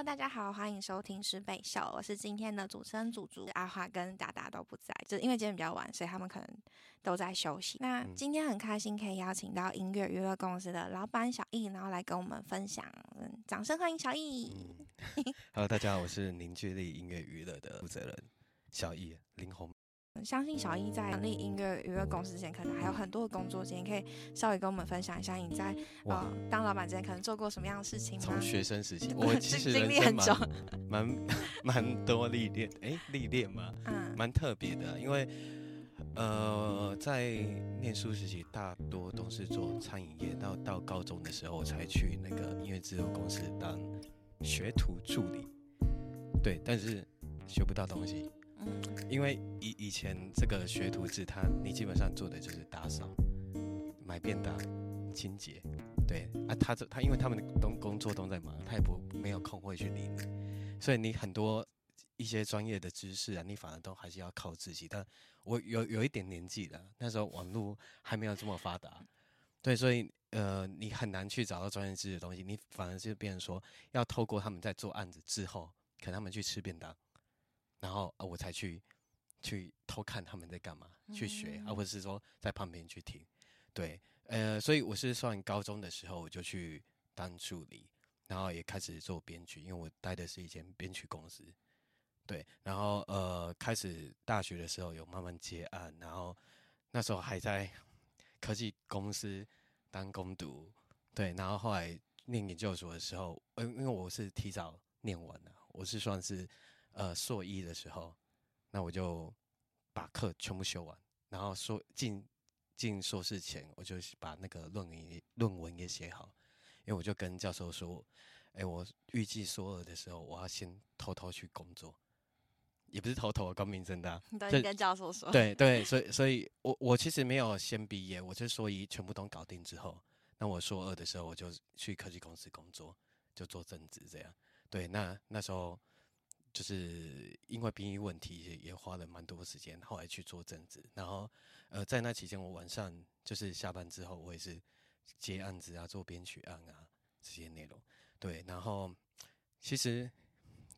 Hello，大家好，欢迎收听十北秀，我是今天的主持人祖祖阿华跟达达都不在，就因为今天比较晚，所以他们可能都在休息。那今天很开心可以邀请到音乐娱乐公司的老板小易，然后来跟我们分享，嗯，掌声欢迎小易。Hello，大家好，我是凝聚力音乐娱乐的负责人小易林红。相信小易在成立音乐娱乐公司之前，可能还有很多的工作经验，可以稍微跟我们分享一下你在呃当老板之前可能做过什么样的事情吗从？学生时期，我其实经历很久蛮蛮蛮多历练，哎，历练嘛，嗯蛮特别的，因为呃，在念书时期大多都是做餐饮业，到到高中的时候我才去那个音乐制作公司当学徒助理，对，但是学不到东西，因为以以前这个学徒制，他你基本上做的就是打扫、买便当、清洁，对啊，他这他因为他们的工工作都在忙，他也不没有空会去理你，所以你很多一些专业的知识啊，你反而都还是要靠自己。但我有有一点年纪了，那时候网络还没有这么发达，对，所以呃，你很难去找到专业知识的东西，你反而就变成说要透过他们在做案子之后，可能他们去吃便当，然后啊我才去去偷看他们在干嘛，去学，啊，嗯。或者是说在旁边去听，对，呃，所以我是算高中的时候我就去当助理，然后也开始做编剧，因为我待的是一间编曲公司，对，然后呃，开始大学的时候有慢慢接案，然后那时候还在科技公司当工读，对，然后后来念研究所的时候，呃，因为我是提早念完的，我是算是呃硕一的时候，那我就把课全部修完，然后硕进进硕士前，我就把那个论文也论文也写好，因为我就跟教授说，哎，我预计硕二的时候，我要先偷偷去工作，也不是偷偷，光明正大，这对你跟教授说，对对，所以所以我我其实没有先毕业，我就硕一全部都搞定之后，那我硕二的时候我就去科技公司工作，就做正职这样。对，那那时候就是因为兵役问题也也花了蛮多时间，后来去做政治，然后呃在那期间我晚上就是下班之后我也是接案子啊，做编曲案啊这些内容。对，然后其实。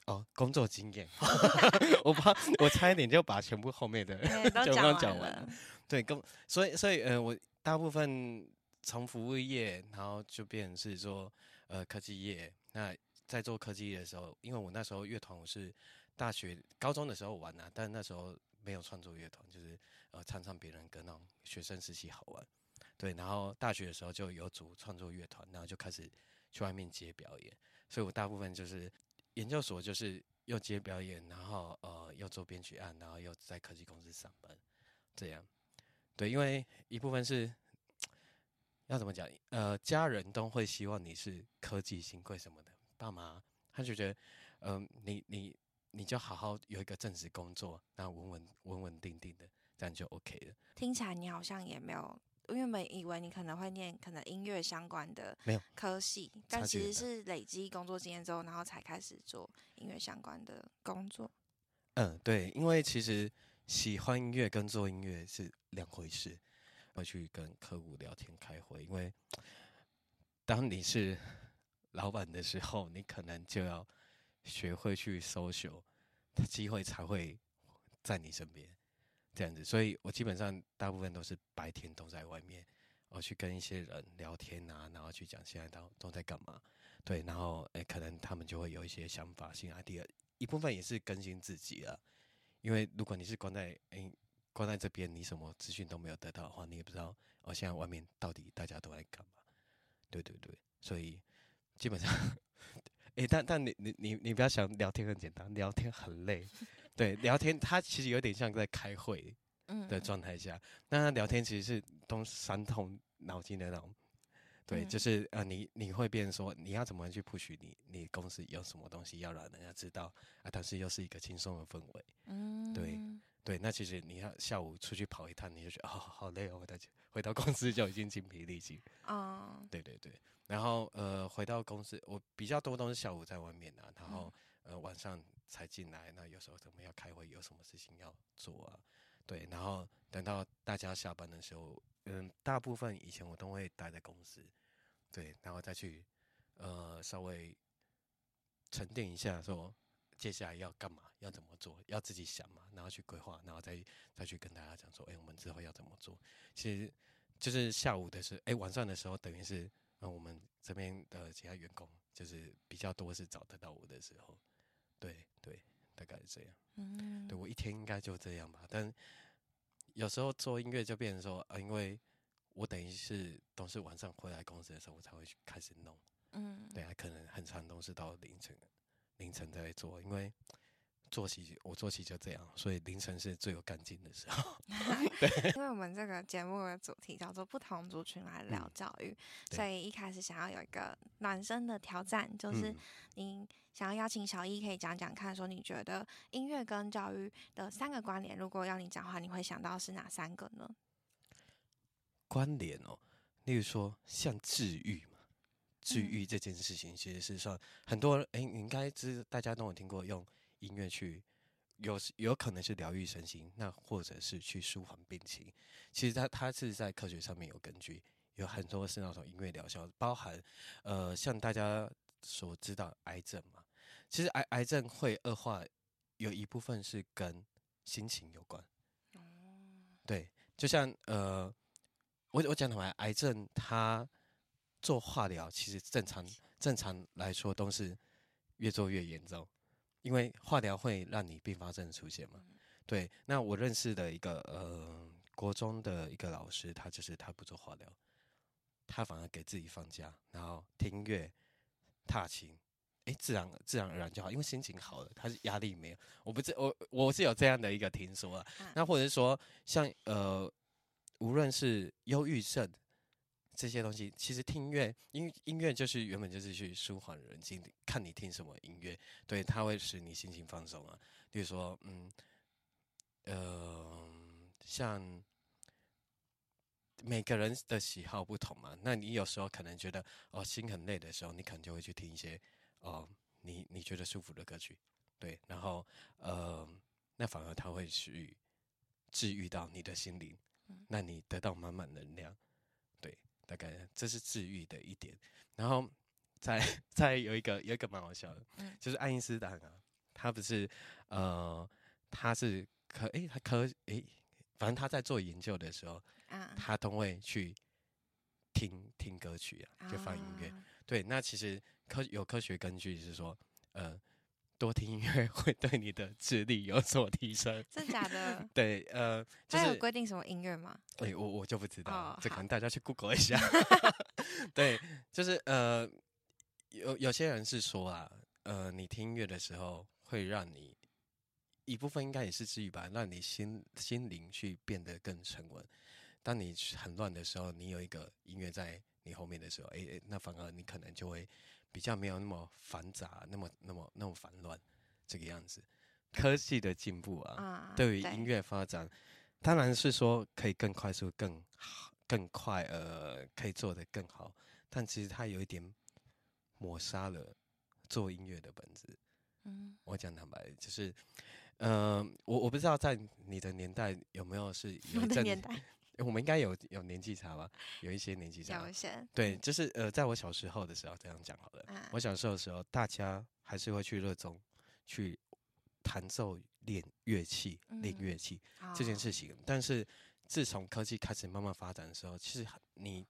哦，工作经验，我怕我差一点就把全部后面的对 都就讲完刚讲完了。对，跟所以所以呃，我大部分从服务业，然后就变成是说呃科技业。那在做科技的时候，因为我那时候乐团我是大学高中的时候玩啊，但那时候没有创作乐团，就是呃唱唱别人歌那种学生时期好玩。对，然后大学的时候就有组创作乐团，然后就开始去外面接表演，所以我大部分就是研究所就是又接表演，然后呃又做编曲案，然后又在科技公司上班，这样。对，因为一部分是要怎么讲，呃，家人都会希望你是科技新贵什么的，爸妈他就觉得，嗯、你你你就好好有一个正式工作，然后稳稳稳稳定定的，这样就 OK 了。听起来你好像也没有，因为我以为你可能会念可能音乐相关的没有科系，但其实是累积工作经验之后，然后才开始做音乐相关的工作。嗯，对，因为其实喜欢音乐跟做音乐是两回事。会去跟客户聊天开会，因为当你是老板的时候，你可能就要学会去 social，机会才会在你身边这样子。所以我基本上大部分都是白天都在外面，我去跟一些人聊天啊，然后去讲现在都都在干嘛。对，然后诶，可能他们就会有一些想法、新 idea，一部分也是更新自己啊。因为如果你是关在诶关在这边，你什么资讯都没有得到的话，你也不知道哦，现在外面到底大家都在干嘛。对对对，所以基本上，诶，但但你你你你不要想聊天很简单，聊天很累。对，聊天它其实有点像在开会嗯，的状态下，那聊天其实是通伤痛脑筋的那种。对，就嗯是呃，你你会变成说，你要怎么去 push 你你公司有什么东西要让人家知道啊，但是又是一个轻松的氛围。嗯，对对，那其实你要下午出去跑一趟，你就觉得哦好累哦，回到家回到公司就已经精疲力尽。嗯，对对对，然后呃回到公司，我比较多都是下午在外面啊，然后、呃晚上才进来，那有时候我们要开会，有什么事情要做啊，对，然后等到大家下班的时候，嗯，大部分以前我都会待在公司，对，然后再去呃稍微沉淀一下，说接下来要干嘛，要怎么做，要自己想嘛，然后去规划，然后再再去跟大家讲说，哎，我们之后要怎么做。其实就是下午的时候，哎，晚上的时候，等于是呃我们这边的其他员工，就是比较多是找得到我的时候，对对，大概是这样。嗯，对我一天应该就这样吧，但有时候做音乐就变成说，呃，因为我等于是都是晚上回来公司的时候，我才会去开始弄。嗯，对啊，可能很长都是到凌晨，凌晨在做，因为作息我作息就这样，所以凌晨是最有干劲的时候。对，因为我们这个节目的主题叫做不同族群来聊教育，所以一开始想要有一个暖身的挑战，就是你想要邀请小一，可以讲讲看，说你觉得音乐跟教育的三个关联，如果要你讲话，你会想到是哪三个呢？关联哦，例如说像治愈。治愈这件事情，其实是算很多人哎，你应该知大家都有听过用音乐去有有可能是疗愈身心，那或者是去舒缓病情。其实它它是在科学上面有根据，有很多是那种音乐疗效，包含呃像大家所知道癌症嘛，其实癌癌症会恶化，有一部分是跟心情有关。哦，对，就像呃，我我讲的话，癌症它。做化疗其实正常，正常来说都是越做越严重，因为化疗会让你并发症出现嘛。对，那我认识的一个呃国中的一个老师，他就是他不做化疗，他反而给自己放假，然后听音乐、踏青，哎，自然自然而然就好，因为心情好了，他是压力没有。我不知我我是有这样的一个听说啊，那或者是说像呃，无论是忧郁症。这些东西其实听音乐，音音乐就是原本就是去舒缓人心，看你听什么音乐，对，它会使你心情放松啊。比如说，嗯，呃，像每个人的喜好不同嘛，那你有时候可能觉得哦心很累的时候，你可能就会去听一些哦你你觉得舒服的歌曲，对，然后呃，那反而它会去治愈到你的心灵，那你得到满满能量。大概这是治愈的一点，然后再再有一个有一个蛮好笑的，就是爱因斯坦啊，他不是呃他是科诶他科诶，反正他在做研究的时候，他都会去听听歌曲啊，就放音乐。对，那其实科有科学根据是说，呃。多听音乐会对你的智力有所提升，真假的？对，呃，他有规定什么音乐吗？哎，我我就不知道，这可能大家去 Google 一下。对，就是呃，有有些人是说啊，呃，你听音乐的时候会让你一部分应该也是治愈吧，让你心心灵去变得更沉稳。当你很乱的时候，你有一个音乐在你后面的时候，哎哎，那反而你可能就会。比较没有那么繁杂，那么那么那么烦乱，这个样子。科技的进步啊，对于音乐发展，当然是说可以更快速、更好、更快，呃，可以做得更好。但其实它有一点抹杀了做音乐的本质。嗯，我讲坦白，就是，呃，我我不知道在你的年代有没有是有的年代。我们应该有有年纪差吧？有一些年纪差。有一些。对，就是呃，在我小时候的时候，这样讲好了。我小时候的时候，大家还是会去热衷去弹奏、练乐器、练乐器这件事情。但是自从科技开始慢慢发展的时候，其实你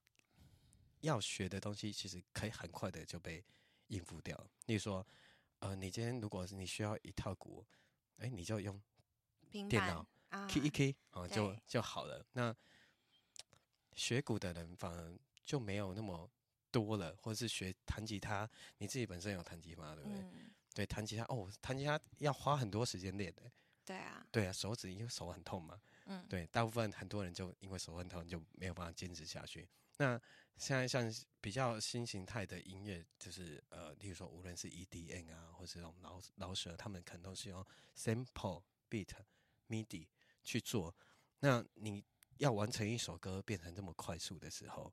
要学的东西，其实可以很快的就被应付掉。例如说，呃，你今天如果是你需要一套鼓，哎，你就用电脑 key 一 key 啊，就就好了。那学鼓的人反而就没有那么多了，或者是学弹吉他，你自己本身有弹吉他，对不对？对，弹吉他哦，弹吉他要花很多时间练的。对啊，对啊，手指因为手很痛嘛。嗯，对，大部分很多人就因为手很痛就没有办法坚持下去。那现在像比较新形态的音乐，就是呃，例如说无论是 EDM 啊，或是这种老老舍，他们可能都是用 sample beat MIDI 去做。那你。要完成一首歌变成这么快速的时候，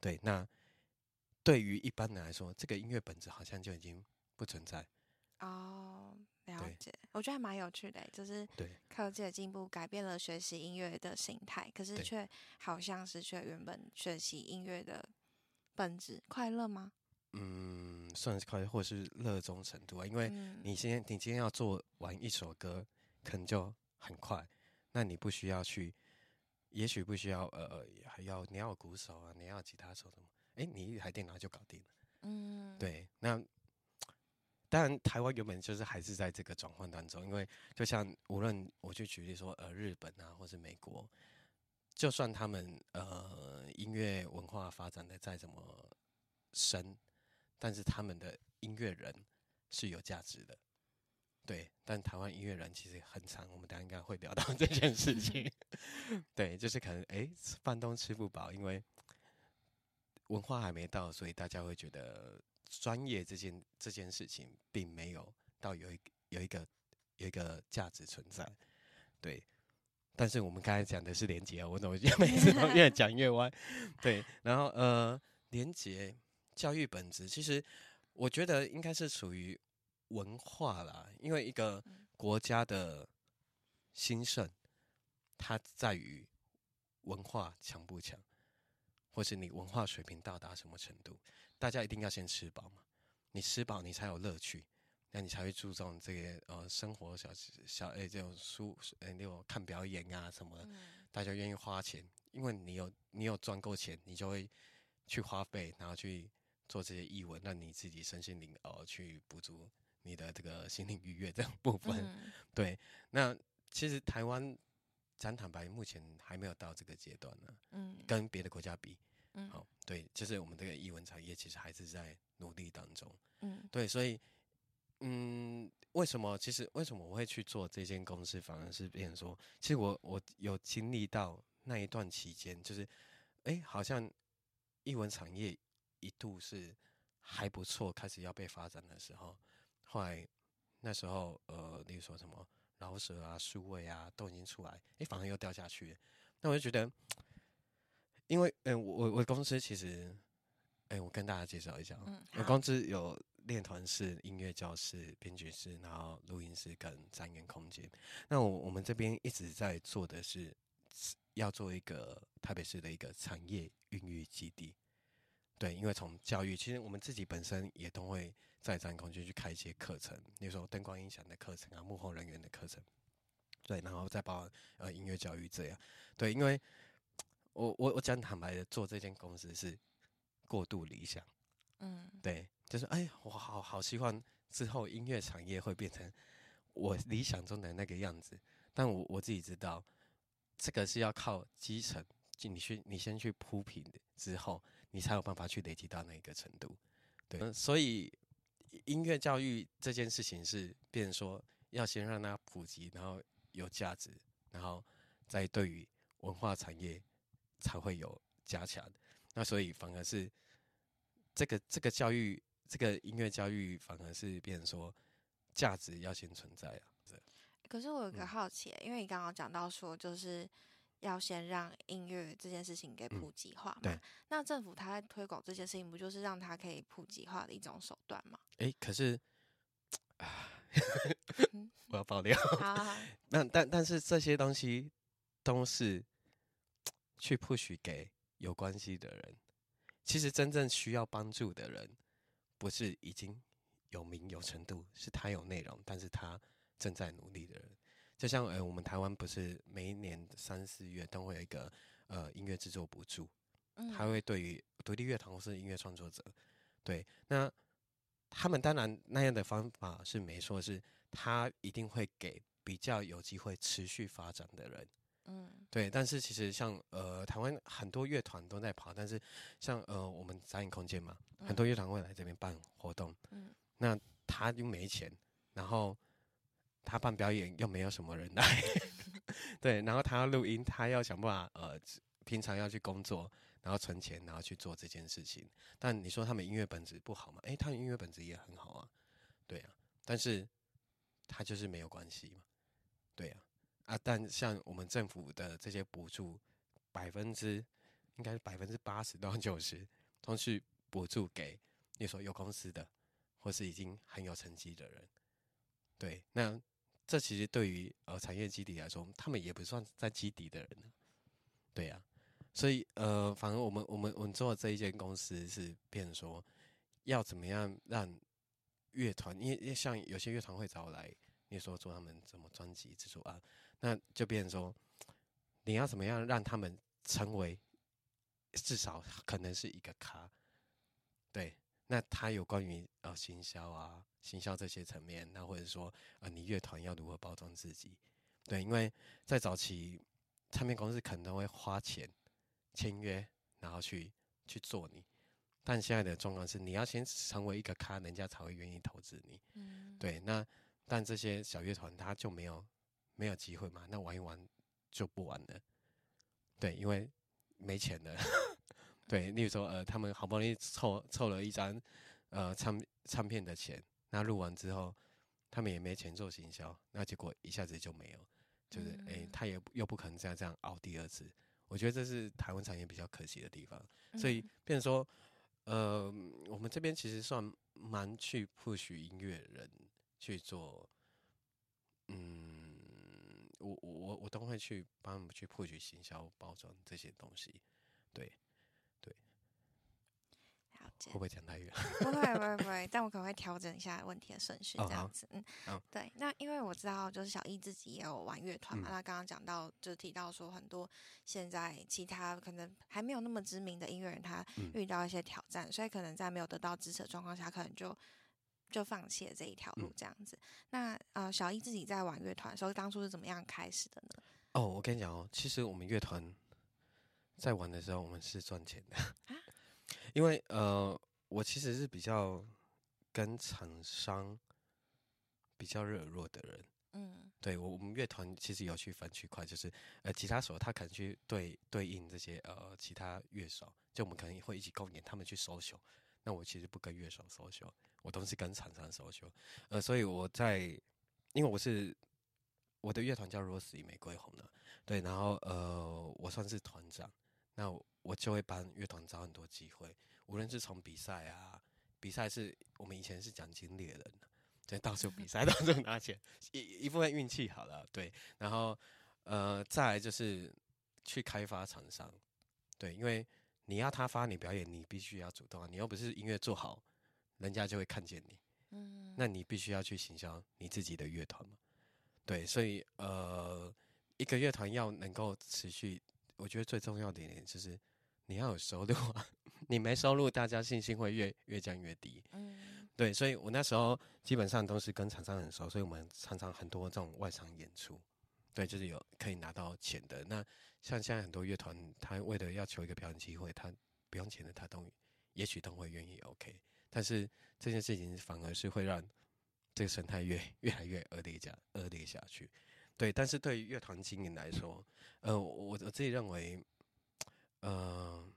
对，那对于一般人来说，这个音乐本质好像就已经不存在。哦，了解，我觉得还蛮有趣的，就是科技的进步改变了学习音乐的形态，可是却好像失去了原本学习音乐的本质，快乐吗？嗯。算是快或是热衷程度啊，因为你今天你今天要做完一首歌，可能就很快，那你不需要去，也许不需要呃还要你要鼓手啊，你要吉他手什么，哎，你一台电脑就搞定了。嗯，对，那当然台湾原本就是还是在这个转换当中，因为就像无论我去举例说呃日本啊，或是美国，就算他们呃音乐文化发展的再怎么深。但是他们的音乐人是有价值的，对。但台湾音乐人其实很长，我们等下应该会聊到 这件事情。对，就是可能哎，饭都吃不饱，因为文化还没到，所以大家会觉得专业这件这件事情并没有到有一有一个有一个价值存在。对。但是我们刚才讲的是连接，我怎么 每次都越讲越歪？对。然后呃，连接。教育本质其实，我觉得应该是属于文化啦，因为一个国家的兴盛，它在于文化强不强，或是你文化水平到达什么程度。大家一定要先吃饱嘛，你吃饱你才有乐趣，那你才会注重这个呃生活小小诶这种书诶那种看表演啊什么的，大家愿意花钱，因为你有你有赚够钱，你就会去花费，然后去。做这些译文，让你自己身心灵呃去补足你的这个心灵愉悦这样部分。对，那其实台湾，讲坦白，目前还没有到这个阶段呢。嗯，跟别的国家比，嗯，好，对，就是我们这个译文产业其实还是在努力当中。嗯，对，所以，嗯，为什么？其实为什么我会去做这间公司？反而是别人说，其实我我有经历到那一段期间，就是，哎，好像译文产业。一度是还不错，开始要被发展的时候，后来那时候呃，例如说什么饶舌啊、数位啊都已经出来，哎，反而又掉下去。那我就觉得，因为嗯，我我公司其实，哎，我跟大家介绍一下，我公司有练团室、音乐教室、编剧室，然后录音室跟展演空间。那我我们这边一直在做的是，要做一个台北市的一个产业孕育基地。对，因为从教育，其实我们自己本身也都会在展空间去开一些课程，例如说灯光音响的课程啊，幕后人员的课程，对，然后再包呃音乐教育这样。对，因为我我我讲坦白的，做这间公司是过度理想，嗯，对，就是哎，我好好希望之后音乐产业会变成我理想中的那个样子，但我我自己知道，这个是要靠基层，就你去你先去铺平之后。你才有办法去累积到那个程度，对，所以音乐教育这件事情是，变成说要先让它普及，然后有价值，然后再对于文化产业才会有加强。那所以反而是这个这个教育，这个音乐教育反而是变成说价值要先存在啊。可是我有个好奇，因为你刚刚讲到说就是。要先让音乐这件事情给普及化嘛？那政府他在推广这件事情，不就是让它可以普及化的一种手段吗？哎，可是啊，我要爆料。那但但是这些东西都是去 push 给有关系的人。其实真正需要帮助的人，不是已经有名有程度，是他有内容，但是他正在努力的人。就像呃，我们台湾不是每一年三四月都会有一个呃音乐制作补助，嗯，还会对于独立乐团或是音乐创作者，对，那他们当然那样的方法是没错，是他一定会给比较有机会持续发展的人，嗯，对，但是其实像呃台湾很多乐团都在跑，但是像呃我们展演空间嘛，很多乐团会来这边办活动，嗯，那他就没钱，然后。他办表演又没有什么人来，对，然后他要录音，他要想办法，呃，平常要去工作，然后存钱，然后去做这件事情。但你说他们音乐本质不好吗？诶，他们音乐本质也很好啊，对啊，但是他就是没有关系嘛，对啊，啊，但像我们政府的这些补助，百分之应该是百分之八十到九十都是补助给你说有公司的，或是已经很有成绩的人，对，那。这其实对于呃产业基地来说，他们也不算在基底的人。对呀，所以呃，反而我们我们我们做的这一间公司是变说，要怎么样让乐团，因为因为像有些乐团会找我来，你说做他们什么专辑制作啊，那就变成说，你要怎么样让他们成为至少可能是一个咖，对，那他有关于呃行销啊、行销这些层面，那或者说呃你乐团要如何包装自己，对，因为在早期唱片公司可能会花钱签约，然后去去做你。但现在的状况是，你要先成为一个咖，人家才会愿意投资你。嗯，对。那但这些小乐团他就没有没有机会嘛？那玩一玩就不玩了。对，因为没钱了。对，例如说，呃，他们好不容易凑凑了一张呃唱唱片的钱，那录完之后，他们也没钱做行销，那结果一下子就没有。就是哎，他也又不可能再这样熬第二次。我觉得这是台湾产业比较可惜的地方。所以，变成说。呃，我们这边其实算蛮去 push 音乐人去做，嗯，我我我都会去帮他们去 push 行销包装这些东西，对。会不会讲太远？不会，不会，不会。但我可能会调整一下问题的顺序，这样子。嗯，对。那因为我知道，就是小易自己也有玩乐团嘛。那刚刚讲到，就提到说，很多现在其他可能还没有那么知名的音乐人，他遇到一些挑战，所以可能在没有得到支持的状况下，可能就就放弃了这一条路，这样子。那呃，小易自己在玩乐团的时候，当初是怎么样开始的呢？哦，我跟你讲哦，其实我们乐团在玩的时候，我们是赚钱的。因为呃，我其实是比较跟厂商比较热络的人，嗯，对我我们乐团其实有去分区块，就是呃，吉他手他可能去对对应这些呃其他乐手，就我们可能会一起共演，他们去收秀，那我其实不跟乐手收秀，我都是跟厂商收秀，呃，所以我在因为我是我的乐团叫 Rose 玫瑰红的，对，然后呃，我算是团长，那。我就会帮乐团找很多机会，无论是从比赛啊，比赛是我们以前是奖金猎人，对，到处比赛 到处拿钱，一一部分运气好了，对，然后呃，再来就是去开发厂商，对，因为你要他发你表演，你必须要主动啊，你又不是音乐做好，人家就会看见你，嗯，那你必须要去行销你自己的乐团嘛，对，所以呃，一个乐团要能够持续，我觉得最重要的一点就是。你要有收入啊，你没收入，大家信心会越越降越低。嗯，对，所以我那时候基本上都是跟厂商很熟，所以我们常常很多这种外场演出，对，就是有可以拿到钱的。那像现在很多乐团，他为了要求一个表演机会，他不用钱的，他都也许都会愿意 OK。但是这件事情反而是会让这个生态越越来越恶劣下恶劣下去。对，但是对于乐团经营来说，呃，我我自己认为。嗯，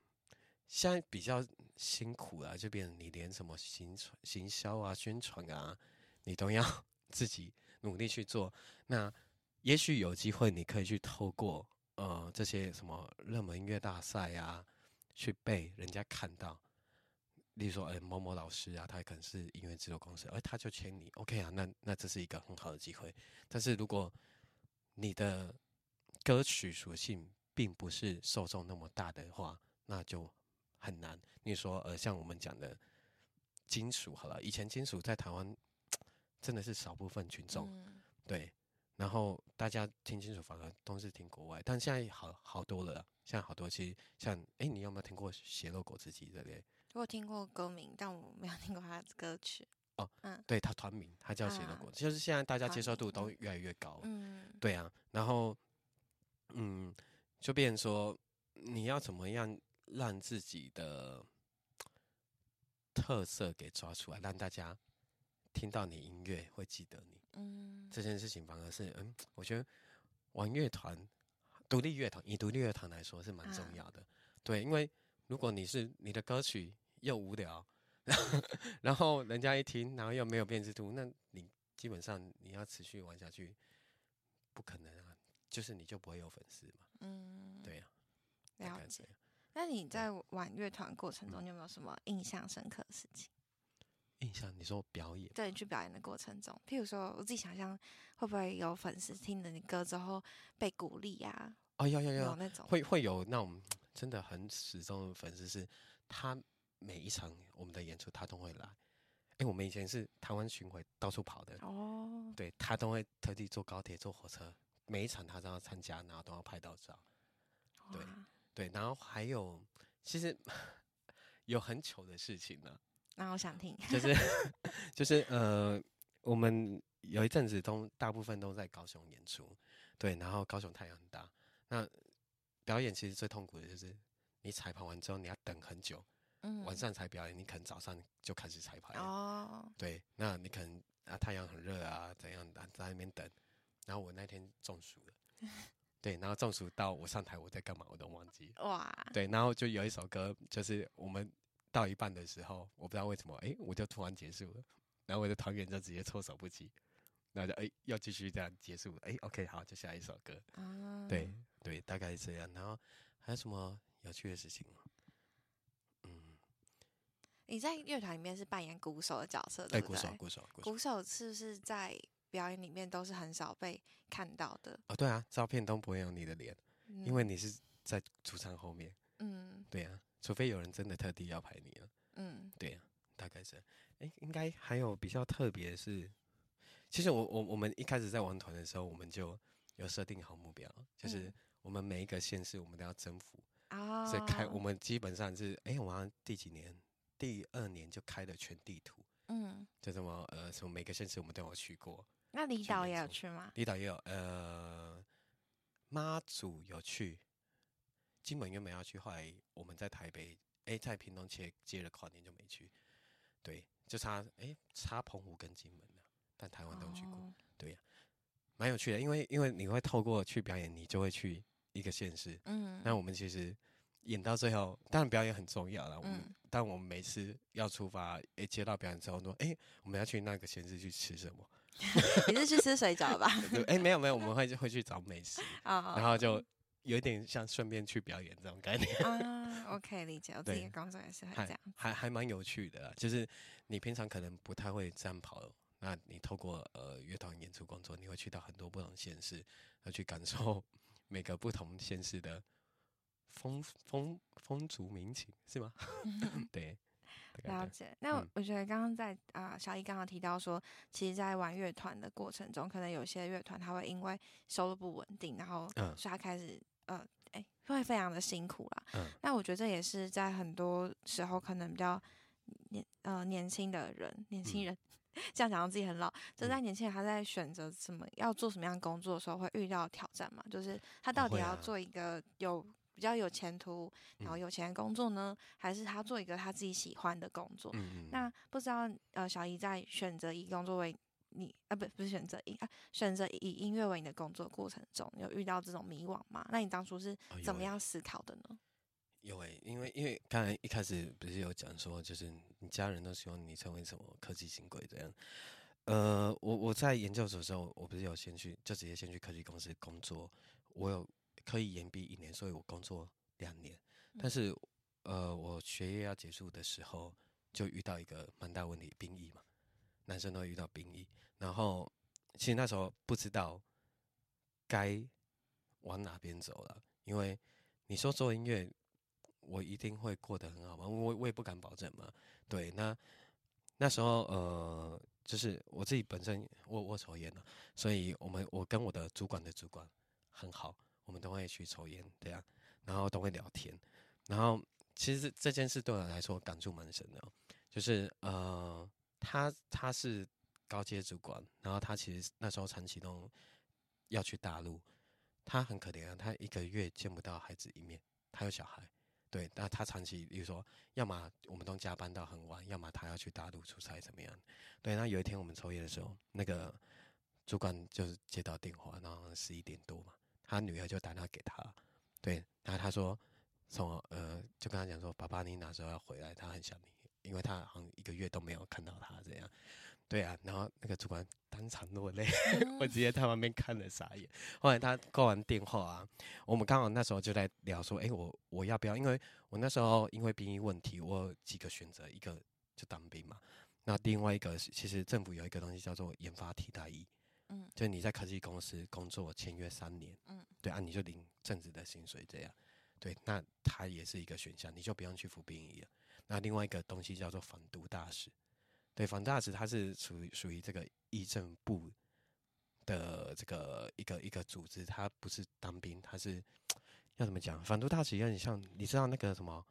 现在比较辛苦啊，就变成你连什么行传、行销啊、宣传啊，你都要 自己努力去做。那也许有机会，你可以去透过呃这些什么热门音乐大赛啊，去被人家看到。例如说，哎，某某老师啊，他可能是音乐制作公司，哎，他就签你，OK 啊，那那这是一个很好的机会。但是如果你的歌曲属性，并不是受众那么大的话，那就很难。你说，呃，像我们讲的金属，好了，以前金属在台湾真的是少部分群众，对。然后大家听清楚反而都是听国外，但现在好好多了。现在好多其实像，哎，你有没有听过血肉果汁机这类？我听过歌名，但我没有听过他的歌曲。哦，嗯，对他团名，他叫血肉果汁，就是现在大家接受度都越来越高。嗯，对啊。然后，嗯。就变成说，你要怎么样让自己的特色给抓出来，让大家听到你音乐会记得你。嗯，这件事情反而是，嗯，我觉得玩乐团、独立乐团，以独立乐团来说是蛮重要的。对，因为如果你是你的歌曲又无聊，然后人家一听，然后又没有辨识度，那你基本上你要持续玩下去，不可能啊，就是你就不会有粉丝嘛。嗯，对呀，了解。那你在玩乐团过程中，你有没有什么印象深刻的事情？印象？你说表演？对，去表演的过程中，譬如说，我自己想象，会不会有粉丝听了你歌之后被鼓励呀？哦，有有有那种，会会有那种 真的很始终的粉丝，是他每一场我们的演出他都会来。哎，我们以前是台湾巡回到处跑的哦，对他都会特地坐高铁坐火车，每一场他都要参加，然后都要拍到照。对对，然后还有其实 有很糗的事情呢。那我想听，就是 就是呃，我们有一阵子都大部分都在高雄演出，对，然后高雄太阳很大，那表演其实最痛苦的就是你彩排完之后你要等很久，嗯，晚上才表演，你可能早上就开始彩排。哦，对，那你可能啊太阳很热啊怎样的在那边等，然后我那天中暑了，对，然后中暑到我上台我在干嘛我都忘记，哇，对，然后就有一首歌就是我们。到一半的时候，我不知道为什么，哎，我就突然结束了，然后我的团员就直接措手不及，那就哎要继续这样结束，哎，OK，好，就下一首歌，啊。对对，大概是这样。然后还有什么有趣的事情吗？嗯，你在乐团里面是扮演鼓手的角色，对鼓手，鼓手，鼓手是不是在表演里面都是很少被看到的？哦，对啊，照片都不会有你的脸，因为你是在主唱后面，嗯，对啊。除非有人真的特地要拍你了，嗯，对啊，大概是，哎，应该还有比较特别是，其实我我我们一开始在玩团的时候，我们就有设定好目标，就是我们每一个县市我们都要征服，啊，所以开我们基本上是，哎，我们第几年，第二年就开了全地图，嗯，就什么呃，什么每个县市我们都有去过，那离岛也有去吗？离岛也有，呃，妈祖有去。金门原本要去，后来我们在台北，哎，在屏东接接了跨年就没去，对，就差哎差澎湖跟金门了，但台湾都去过，对呀，蛮有趣的，因为因为你会透过去表演，你就会去一个县市，嗯，那我们其实演到最后，当然表演很重要了，嗯，但我们每次要出发，哎，接到表演之后说，哎，我们要去那个县市去吃什么？你是去吃水饺吧？哎，没有没有，我们会会去找美食，然后就。有一点像顺便去表演这种概念啊，OK，理解。我自己的工作也是这样，还还蛮有趣的。就是你平常可能不太会这样跑，那你透过呃乐团演出工作，你会去到很多不同县市，要去感受每个不同县市的风风风俗民情，是吗？对。了解。那我觉得刚刚在啊，小易刚刚提到说，其实，在玩乐团的过程中，可能有些乐团他会因为收入不稳定，然后所以他开始呃，哎，会非常的辛苦啦。嗯。那我觉得这也是在很多时候可能比较年呃年轻的人，年轻人这样讲到自己很老，就在年轻人他在选择什么要做什么样工作的时候，会遇到挑战嘛？就是他到底要做一个有。比较有前途，然后有钱的工作呢，还是他做一个他自己喜欢的工作？那不知道呃，小姨在选择以工作为你啊，不不是选择以啊，选择以音乐为你的工作过程中，有遇到这种迷惘吗？那你当初是怎么样思考的呢？有诶，因为因为刚才一开始不是有讲说，就是你家人都希望你成为什么科技新贵这样。呃，我我在研究所的时候，我不是有先去就直接先去科技公司工作，我有。可以延毕一年，所以我工作两年。但是，呃，我学业要结束的时候，就遇到一个蛮大问题，兵役嘛，男生都会遇到兵役。然后，其实那时候不知道该往哪边走了，因为你说做音乐，我一定会过得很好吗？我我也不敢保证嘛。对，那那时候，呃，就是我自己本身我我抽烟了，所以我们我跟我的主管的主管很好。我们都会去抽烟，对呀，然后都会聊天，然后其实这件事对我来说感触蛮深的，就是呃，他他是高阶主管，然后他其实那时候长期都要去大陆，他很可怜啊，他一个月见不到孩子一面，他有小孩，对，那他长期比如说，要么我们都加班到很晚，要么他要去大陆出差怎么样，对，那有一天我们抽烟的时候，那个主管就是接到电话，然后十一点多嘛。他女儿就打电话给他，对，然后他说，从呃，就跟他讲说，爸爸你哪时候要回来？他很想你，因为他好像一个月都没有看到他这样，对啊，然后那个主管当场落泪，我直接在旁边看了傻眼。后来他挂完电话啊，我们刚好那时候就在聊说，哎，我我要不要？因为我那时候因为兵役问题，我有几个选择，一个就当兵嘛，那另外一个其实政府有一个东西叫做研发替代役。嗯，就你在科技公司工作签约三年，嗯，对啊，你就领正职的薪水这样，对，那他也是一个选项，你就不用去服兵役了。那另外一个东西叫做反毒大使，对，反毒大使他是属于属于这个议政部的这个一个一个组织，他不是当兵，他是要怎么讲？反毒大使有点像，你知道那个什么？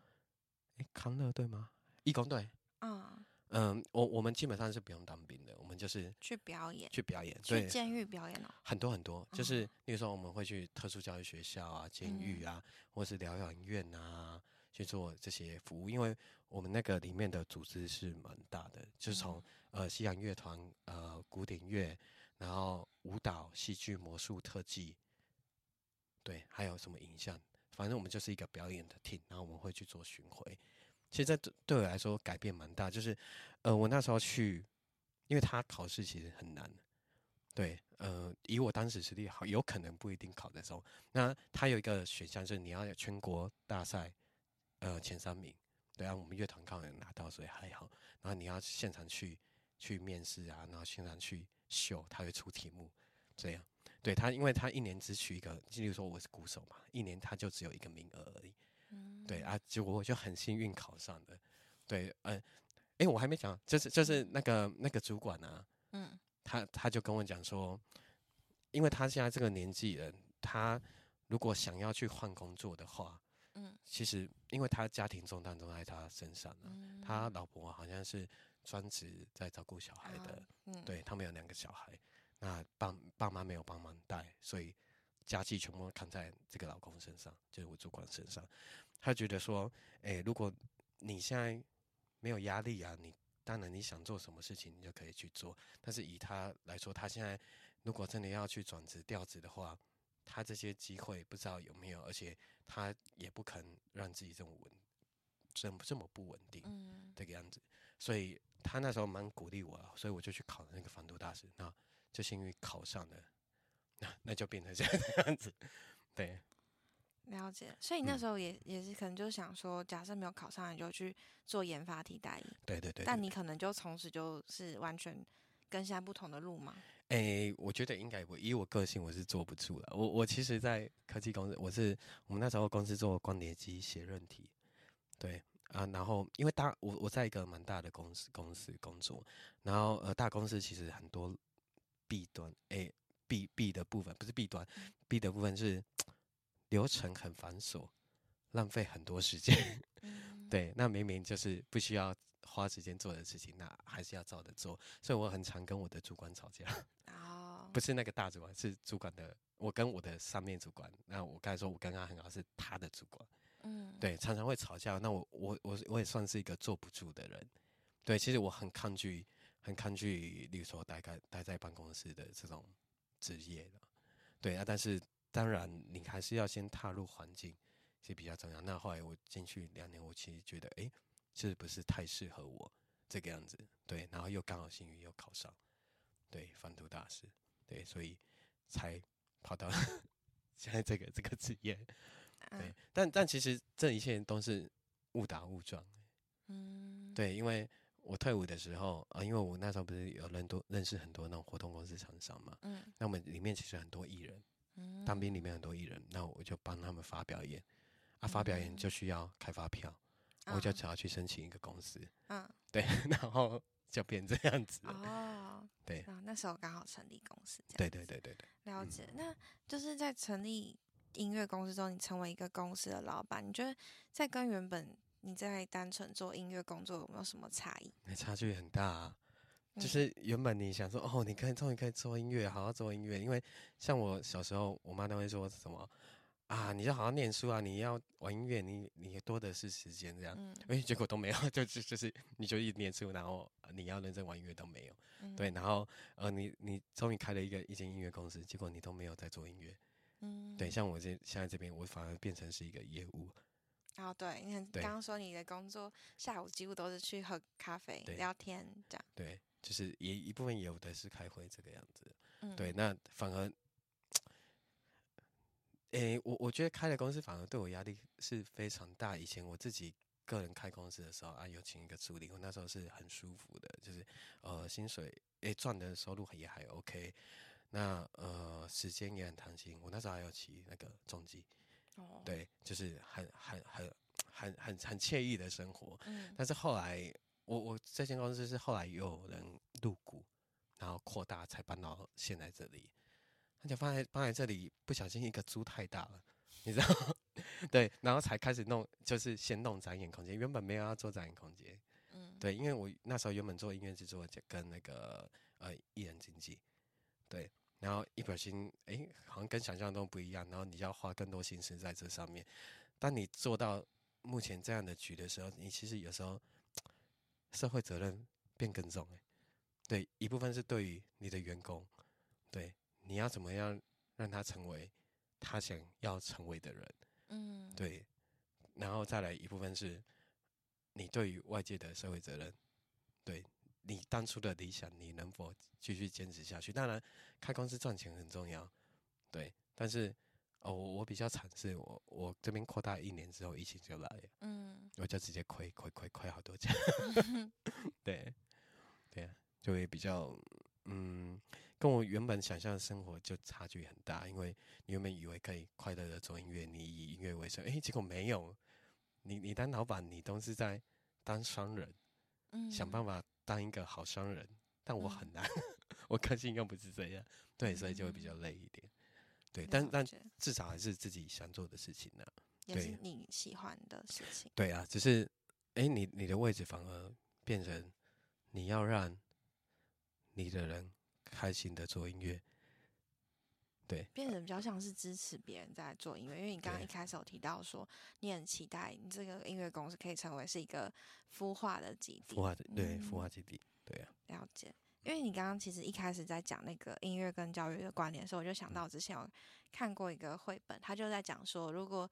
哎，康乐队吗？义工队？嗯嗯，我我们基本上是不用当兵的，我们就是去表演，去表演，去对，监狱表演哦。很多很多，就哦是比如说我们会去特殊教育学校啊、监狱啊，或是疗养院啊去做这些服务，因为我们那个里面的组织是蛮大的，就是从、呃西洋乐团、呃古典乐，然后舞蹈、戏剧、魔术、特技，对，还有什么影像，反正我们就是一个表演的 team，然后我们会去做巡回。其实这对对我来说改变蛮大，就是呃我那时候去，因为他考试其实很难。对，呃，以我当时实力好，有可能不一定考得中。那他有一个选项是你要有全国大赛，呃，前三名。对啊，我们乐团刚好有拿到，所以还好。然后你要现场去去面试啊，然后现场去秀，他会出题目，这样。对他，因为他一年只取一个，例如说我是鼓手嘛，一年他就只有一个名额而已。嗯，对啊，结果我就很幸运考上的。对，呃，哎，我还没讲，就是就是那个那个主管啊，嗯他他就跟我讲说，因为他现在这个年纪人，他如果想要去换工作的话，嗯其实因为他家庭重担都在他身上了、嗯，他老婆好像是专职在照顾小孩的，啊，嗯，对他们有两个小孩，那爸爸妈没有帮忙带，所以家计全部都扛在这个老公身上，就是我主管身上。他觉得说，诶，如果你现在没有压力啊，你当然你想做什么事情你就可以去做，但是以他来说，他现在如果真的要去转职调职的话，他这些机会不知道有没有，而且他也不肯让自己这么稳，这么这么不稳定。嗯。这个样子，所以他那时候蛮鼓励我啊，所以我就去考了那个防毒大师，那就是因为考上了，那那就变成这样子，对，了解。所以你那嗯。时候也也是可能就想说，假设没有考上，你就去做研发替代役，对对对对但你。可能就从此就是完全跟现在不同的路嘛。诶、我觉得应该我以我个性我是坐不住了，我我其实，在科技公司，我是我们那时候公司做光碟机写论题，对啊，然后因为大我我在一个蛮大的公司公司工作，然后呃大公司其实很多弊端，诶、弊弊的部分不是弊端，弊的部分是流程很繁琐，浪费很多时间。嗯，对，那明明就是不需要花时间做的事情，那还是要照着做。所以我很常跟我的主管吵架，哦，不是那个大主管，是主管的。我跟我的上面主管，那我刚才说我跟他很好，是他的主管。嗯，对，常常会吵架。那我我我我也算是一个坐不住的人。对，其实我很抗拒，很抗拒，例如说待在待在办公室的这种职业的。对啊，但是当然你还是要先踏入环境是比较重要。那后来我进去两年，我其实觉得，哎，是不是太适合我这个样子？对，然后又刚好幸运又考上，对，反毒大师，对，所以才跑到 现在这个这个职业。对嗯，但但其实这一切都是误打误撞。嗯，对，因为我退伍的时候啊、因为我那时候不是有认多认识很多那种活动公司厂商嘛，嗯那我们里面其实很多艺人，嗯，当兵里面很多艺人，那我就帮他们发表演，啊，发表演就需要开发票，我就啊只要去申请一个公司，嗯。对，然后就变这样子。哦，对。啊，那时候刚好成立公司，对对对对对，了解。那就是在成立音乐公司之后，你成为一个公司的老板，你觉得在跟原本你在单纯做音乐工作有没有什么差异？那差距很大、啊。就嗯。是原本你想说哦，你可以终于可以做音乐，好好做音乐，因为像我小时候，我妈都会说什么啊，你就好好念书啊，你要玩音乐，你你多的是时间这样。嗯，哎、结果都没有，就就就是你就一直念书，然后呃你要认真玩音乐都没有，嗯。对，，然后呃你你终于开了一个一间音乐公司，结果你都没有在做音乐，嗯，对，像我这现在这边，我反而变成是一个业务，哦，对，你看刚刚说你的工作下午几乎都是去喝咖啡聊天这样，对，就是也一部分也有的是开会这个样子，嗯，对，那反而，诶、我我觉得开了公司反而对我压力是非常大。以前我自己个人开公司的时候啊，有请一个助理，我那时候是很舒服的，就是呃薪水诶赚的收入也还 OK，那呃时间也很弹性。我那时候还有骑那个重机，哦，对，就是很很很很很很惬意的生活。嗯但是后来，我我这间公司是后来有人入股，然后扩大才搬到现在这里。而且放在放在这里，不小心一个租太大了，你知道？对，然后才开始弄，就是先弄展演空间，原本没有要做展演空间。嗯，对，因为我那时候原本做音乐制作，跟那个呃艺人经纪，对，然后一不小心，哎，好像跟想象中不一样，然后你要花更多心思在这上面。当你做到目前这样的局的时候，你其实有时候社会责任变更重，哎，对，一部分是对于你的员工，对，你要怎么样让他成为他想要成为的人，嗯，对，然后再来一部分是你对于外界的社会责任，对你当初的理想，你能否继续坚持下去？当然，开公司赚钱很重要，对，但是哦，我我比较惨是我我这边扩大一年之后，疫情就来了，嗯。我就直接亏亏亏亏好多钱，对对啊，就会比较嗯，跟我原本想象的生活就差距很大，因为你原本以为可以快乐的做音乐，你以音乐为生，诶，结果没有，你你当老板，你都是在当商人，嗯，想办法当一个好商人，但我很。难，我个性又不是这样，对，所以就会比较累一点，对，但但至少还是自己想做的事情呢、也是对你喜欢的事情。对啊，只是，哎，你你的位置反而变成你要让你的人开心的做音乐，对，变成比较像是支持别人在做音乐，因为你刚刚一开始有提到说，你很期待你这个音乐公司可以成为是一个孵化的基地。孵化的对嗯孵化基地，对啊，了解，因为你刚刚其实一开始在讲那个音乐跟教育的关联的时候，我就想嗯到之前我看过一个绘本，他就在讲说，如果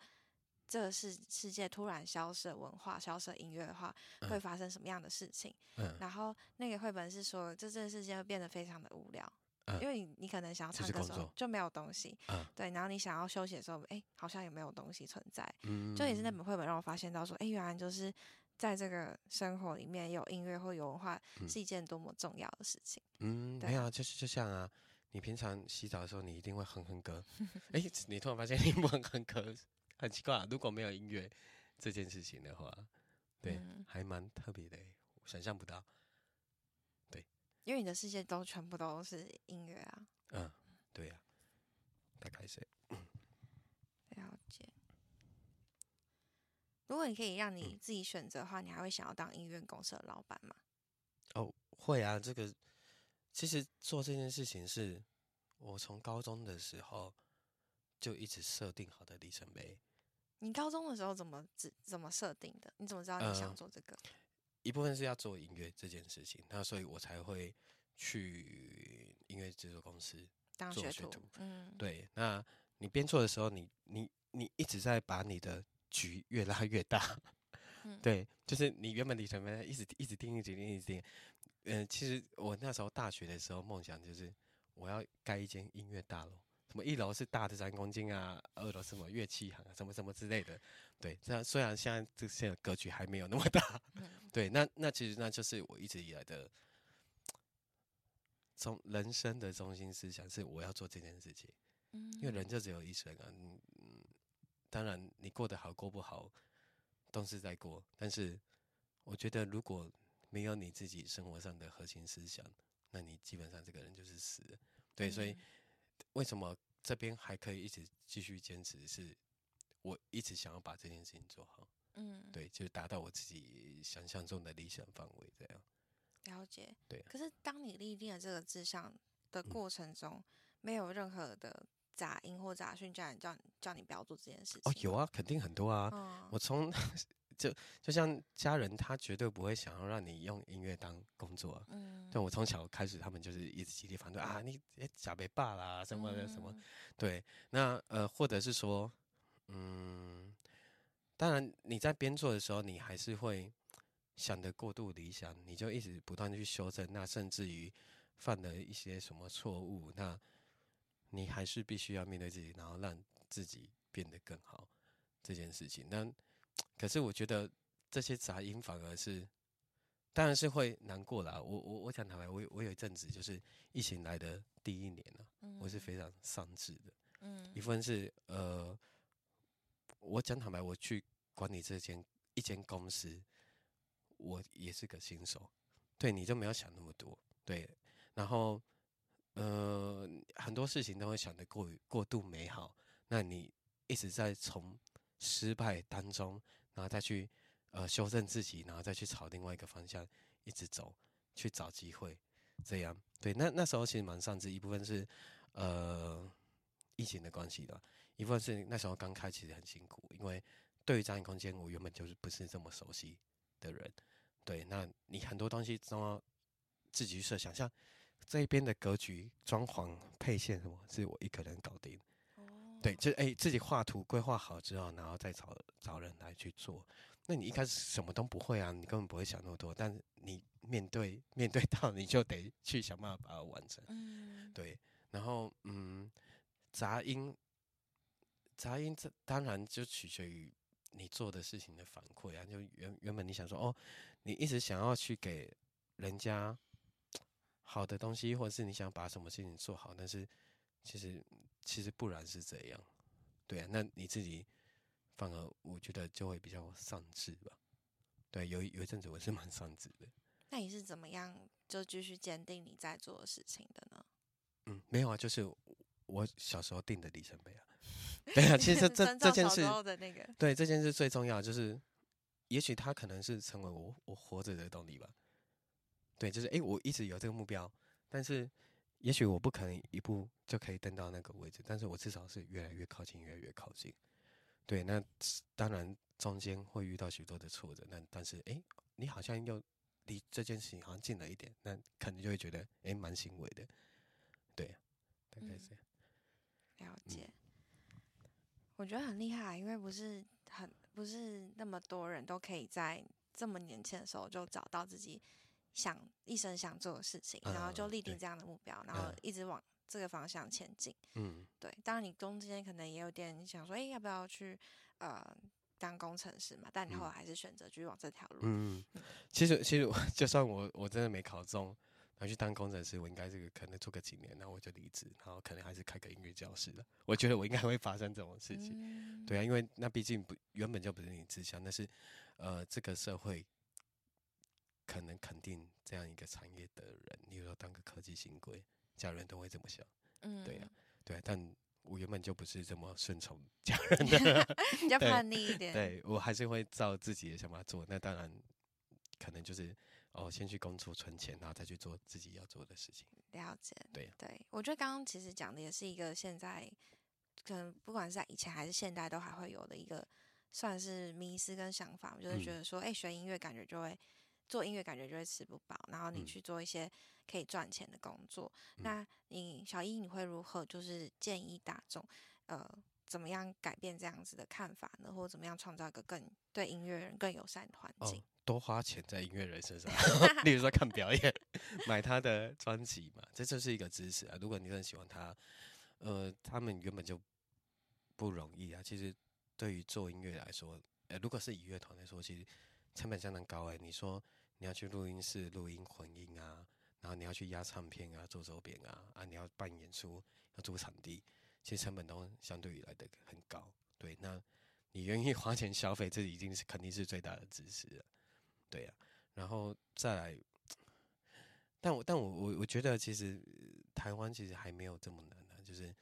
这个世世界突然消失了文化、消失了音乐的话，会嗯发生什么样的事情？嗯然后那个绘本是说，这这个世界会变得非常的无聊，嗯因为你你可能想要唱歌的时候就没有东西，嗯对，然后你想要休息的时候，哎，好像也没有东西存在。嗯，就也是那本绘本让我发现到说，哎，原来就是在这个生活里面有音乐或有文化嗯。是一件多么重要的事情。嗯，对啊没有啊，就是就像啊，你平常洗澡的时候，你一定会哼哼歌，哎，你突然发现你不哼哼歌，很奇怪、啊，如果没有音乐这件事情的话，对，嗯。还蛮特别的欸，想象不到，对。因为你的世界都全部都是音乐啊，嗯，对呀、大概是。了解。如果你可以让嗯你自己选择的话，你还会想要当音乐公司的老板吗？哦，会啊，这个其实做这件事情是我从高中的时候就一直设定好的里程碑。你高中的时候怎么怎怎么设定的？你怎么知道你想呃做这个？一部分是要做音乐这件事情，那所以我才会去音乐制作公司。当学徒做学徒？嗯，对，那你编做的时候，你你你一直在把你的局越拉越大。嗯对，就是你原本里程碑一直一直定，一直定，一直定。嗯、其实我那时候大学的时候，梦想就是我要盖一间音乐大楼，什么一楼是大的三公斤啊，二楼是什么乐器行啊，什么什么之类的。对，这样虽然现在这些格局还没有那么大，嗯对，那那其实那就是我一直以来的中人生的中心思想，是我要做这件事情。嗯，因为人就只有一生啊，当然你过得好过不好都是在过，但是我觉得如果没有你自己生活上的核心思想，那你基本上这个人就是死了。对，所以嗯为什么这边还可以一直继续坚持？是我一直想要把这件事情做好，嗯，对，就是达到我自己想象中的理想范围，这样。了解。对啊可是当你立定了这个志向的嗯过程中，没有任何的杂音或杂讯叫你叫你叫你不要做这件事情。哦，有。啊，肯定很多啊。嗯，我从就就像家人，他绝对不会想要让你用音乐当工作、啊。嗯，但我从小开始，他们就是一直极力反对啊，你诶假被爸啦什么的什么。嗯对，那呃，或者是说，嗯，当然你在编做的时候，你还是会想的过度理想，你就一直不断的去修正，那甚至于犯了一些什么错误，那你还是必须要面对自己，然后让自己变得更好这件事情。但可是我觉得这些杂音反而是。当然是会难过啦。我我我讲坦白，我有我有一阵子就是疫情来的第一年呢、我是非常丧志的。嗯一部分是呃，我讲坦白，我去管理这间一间公司，我也是个新手，对，你就没有想那么多，对，然后呃很多事情都会想得过于过度美好，那你一直在从失败当中，然后再去呃修正自己，然后再去朝另外一个方向一直走，去找机会，这样对。那那时候其实蛮上智，一部分是呃疫情的关系的，一部分是那时候刚开其实很辛苦，因为对于展览空间我原本就是不是这么熟悉的人，对。那你很多东西都要自己去设想，像这边的格局、装潢、配线什么，是我一个人搞定。对，就哎，自己画图规划好之后，然后再找找人来去做。那你一开始什么都不会啊，你根本不会想那么多。但是你面对面对到，你就得去想办法把它完成。嗯，对。然后嗯，杂音，杂音这当然就取决于你做的事情的反馈啊。就原原本你想说哦，你一直想要去给人家好的东西，或者是你想把什么事情做好，但是其实。其实不然是这样，对啊，那你自己反而我觉得就会比较丧志吧。对，有有一阵子我是蛮丧志的。那你是怎么样就继续坚定你在做的事情的呢？嗯，没有啊，就是我小时候定的里程碑啊。对啊，其实这 这件事，对这件事最重要就是，也许它可能是成为我我活着的动力吧。对，就是哎，我一直有这个目标，但是。也许我不可能一步就可以登到那个位置，但是我至少是越来越靠近，越来越靠近。对，那当然中间会遇到许多的挫折，那但是哎，你好像又离这件事情好像近了一点，那可能就会觉得哎，蛮欣慰的。对，大概这样。了解。我觉得很厉害，因为不是很不是那么多人都可以在这么年轻的时候就找到自己。想一生想做的事情，然后就立定这样的目标，然后一直往这个方向前进。嗯，对。当然，你中间可能也有点想说，哎，要不要去呃当工程师嘛？但你后来还是选择继续往这条路。嗯，其实其实就算我我真的没考中，然后去当工程师，我应该这个可能做个几年，然后我就离职，然后可能还是开个音乐教室了。我觉得我应该会发生这种事情。对啊，因为那毕竟不原本就不是你志向，那是呃这个社会。可能肯定这样一个产业的人，你说当个科技新贵，家人都会这么想，嗯，对呀，对，但我原本就不是这么顺从家人的，比较叛逆一点，对我还是会照自己的想法做。那当然，可能就是哦，先去工作存钱，然后再去做自己要做的事情。了解，对，对我觉得刚刚其实讲的也是一个现在，可能不管是在以前还是现代，都还会有的一个算是迷思跟想法，就是觉得说，哎，学音乐感觉就会。做音乐感觉就会吃不饱，然后你去做一些可以赚钱的工作。那你小一你会如何就是建议大众，呃，怎么样改变这样子的看法呢？或者怎么样创造一个更对音乐人更友善的环境？多花钱在音乐人身上，例如说看表演、买他的专辑嘛，这就是一个支持啊。如果你很喜欢他，呃，他们原本就不容易啊。其实对于做音乐来说，呃，如果是以乐团来说，其实成本相当高哎。你说。你要去录音室录音混音啊，然后你要去压唱片啊，做周边啊，啊，你要办演出，要租场地，其实成本都相对于来的很高。对，那你愿意花钱消费，这已经是肯定是最大的支持了。对呀，然后再来，但我但我我我觉得其实台湾其实还没有这么难啊，就是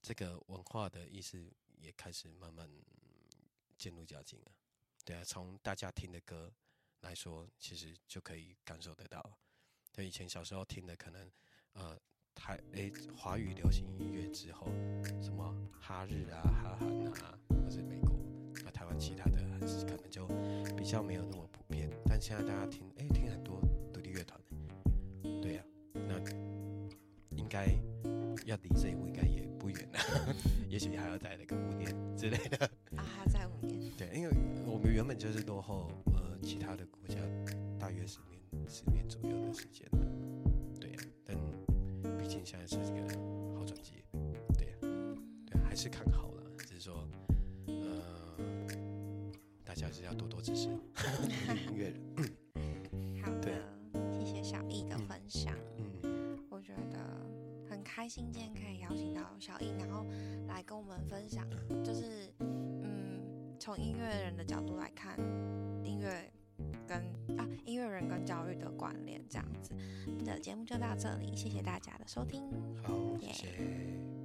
这个文化的意识也开始慢慢渐入佳境了。对啊，从大家听的歌。来说，其实就可以感受得到。对以前小时候听的，可能呃台诶华语流行音乐之后，什么哈日啊、哈韩啊，或者美国啊、台湾其他的，可能就比较没有那么普遍。但现在大家听诶听很多独立乐团，对呀，那应该要离这一步应该也不远了，也许还要再那个五年之类的。啊，再五年。对，因为我们原本就是落后。其他的国家大约十年、十年左右的时间对呀，但毕竟现在是这个好转机，对呀，对，还是看好了，只是说，呃，大家是要多多支持音乐人。好的，谢谢小易的分享。嗯，我觉得很开心今天可以邀请到小易，然后来跟我们分享，就是嗯。从音乐人的角度来看音乐跟教育的关联，这样子，今的节目就到这里，谢谢大家的收听，好，谢谢。